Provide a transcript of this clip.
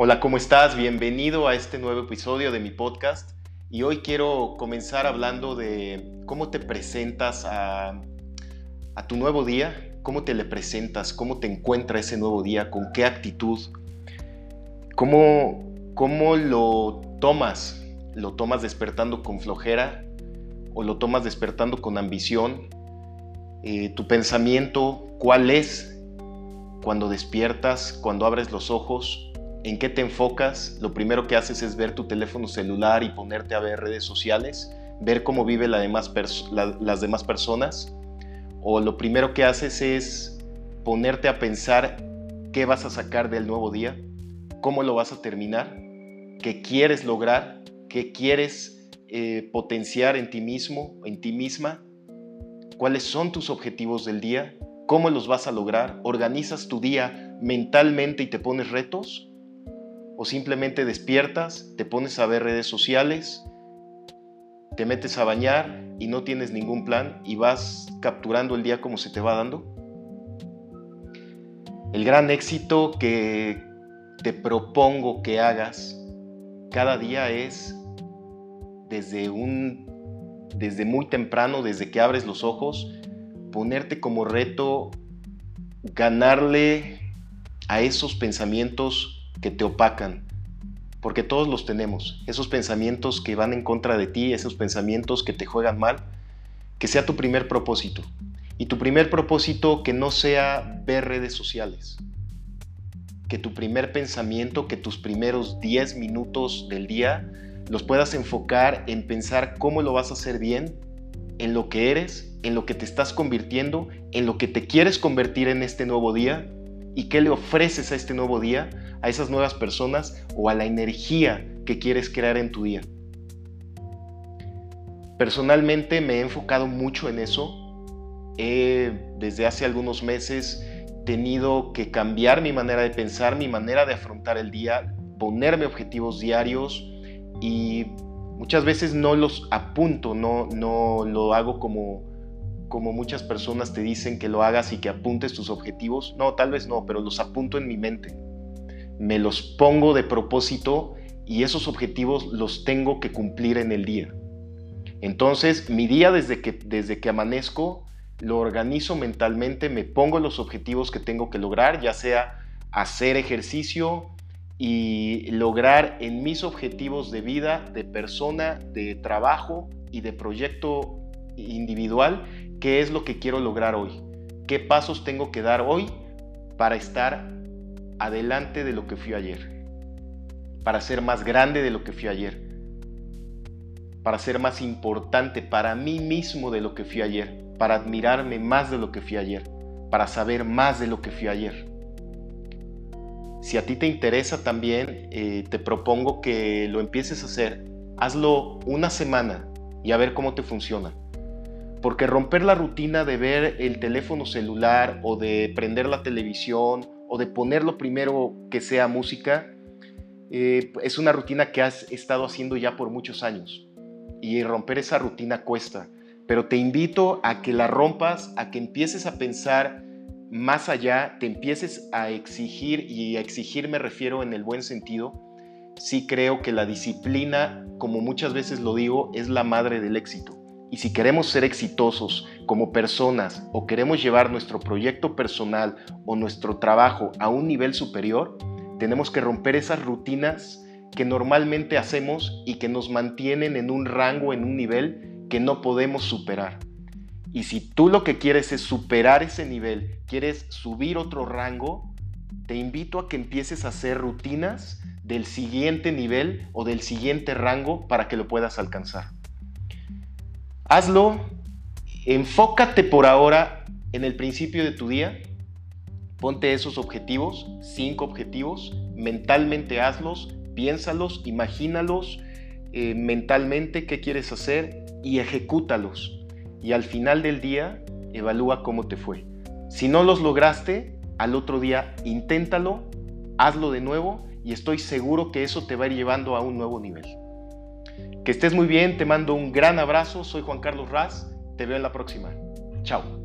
Hola, ¿cómo estás? Bienvenido a este nuevo episodio de mi podcast. Y hoy quiero comenzar hablando de cómo te presentas a, tu nuevo día, cómo te le presentas, cómo te encuentra ese nuevo día, con qué actitud, cómo, cómo lo tomas. ¿Lo tomas despertando con flojera o lo tomas despertando con ambición? Eh, ¿Tu pensamiento cuál es cuando despiertas, cuando abres los ojos? ¿En qué te enfocas? Lo primero que haces es ver tu teléfono celular y ponerte a ver redes sociales, ver cómo viven las demás personas. O lo primero que haces es ponerte a pensar qué vas a sacar del nuevo día, cómo lo vas a terminar, qué quieres lograr, qué quieres eh, potenciar en ti mismo, en ti misma, cuáles son tus objetivos del día, cómo los vas a lograr, organizas tu día mentalmente y te pones retos o simplemente despiertas, te pones a ver redes sociales, te metes a bañar y no tienes ningún plan y vas capturando el día como se te va dando. El gran éxito que te propongo que hagas cada día es desde un desde muy temprano, desde que abres los ojos, ponerte como reto ganarle a esos pensamientos que te opacan, porque todos los tenemos, esos pensamientos que van en contra de ti, esos pensamientos que te juegan mal, que sea tu primer propósito. Y tu primer propósito que no sea ver redes sociales. Que tu primer pensamiento, que tus primeros 10 minutos del día los puedas enfocar en pensar cómo lo vas a hacer bien, en lo que eres, en lo que te estás convirtiendo, en lo que te quieres convertir en este nuevo día y qué le ofreces a este nuevo día a esas nuevas personas o a la energía que quieres crear en tu día. Personalmente me he enfocado mucho en eso. He, desde hace algunos meses tenido que cambiar mi manera de pensar, mi manera de afrontar el día, ponerme objetivos diarios y muchas veces no los apunto, no, no lo hago como, como muchas personas te dicen que lo hagas y que apuntes tus objetivos. No, tal vez no, pero los apunto en mi mente me los pongo de propósito y esos objetivos los tengo que cumplir en el día. Entonces, mi día desde que, desde que amanezco, lo organizo mentalmente, me pongo los objetivos que tengo que lograr, ya sea hacer ejercicio y lograr en mis objetivos de vida, de persona, de trabajo y de proyecto individual, qué es lo que quiero lograr hoy, qué pasos tengo que dar hoy para estar adelante de lo que fui ayer, para ser más grande de lo que fui ayer, para ser más importante para mí mismo de lo que fui ayer, para admirarme más de lo que fui ayer, para saber más de lo que fui ayer. Si a ti te interesa también, eh, te propongo que lo empieces a hacer. Hazlo una semana y a ver cómo te funciona. Porque romper la rutina de ver el teléfono celular o de prender la televisión o de ponerlo primero que sea música, eh, es una rutina que has estado haciendo ya por muchos años y romper esa rutina cuesta. Pero te invito a que la rompas, a que empieces a pensar más allá, te empieces a exigir, y a exigir me refiero en el buen sentido, sí creo que la disciplina, como muchas veces lo digo, es la madre del éxito. Y si queremos ser exitosos como personas o queremos llevar nuestro proyecto personal o nuestro trabajo a un nivel superior, tenemos que romper esas rutinas que normalmente hacemos y que nos mantienen en un rango, en un nivel que no podemos superar. Y si tú lo que quieres es superar ese nivel, quieres subir otro rango, te invito a que empieces a hacer rutinas del siguiente nivel o del siguiente rango para que lo puedas alcanzar. Hazlo, enfócate por ahora en el principio de tu día, ponte esos objetivos, cinco objetivos, mentalmente hazlos, piénsalos, imagínalos eh, mentalmente qué quieres hacer y ejecútalos. Y al final del día, evalúa cómo te fue. Si no los lograste, al otro día inténtalo, hazlo de nuevo y estoy seguro que eso te va a ir llevando a un nuevo nivel. Que estés muy bien, te mando un gran abrazo, soy Juan Carlos Raz, te veo en la próxima. Chao.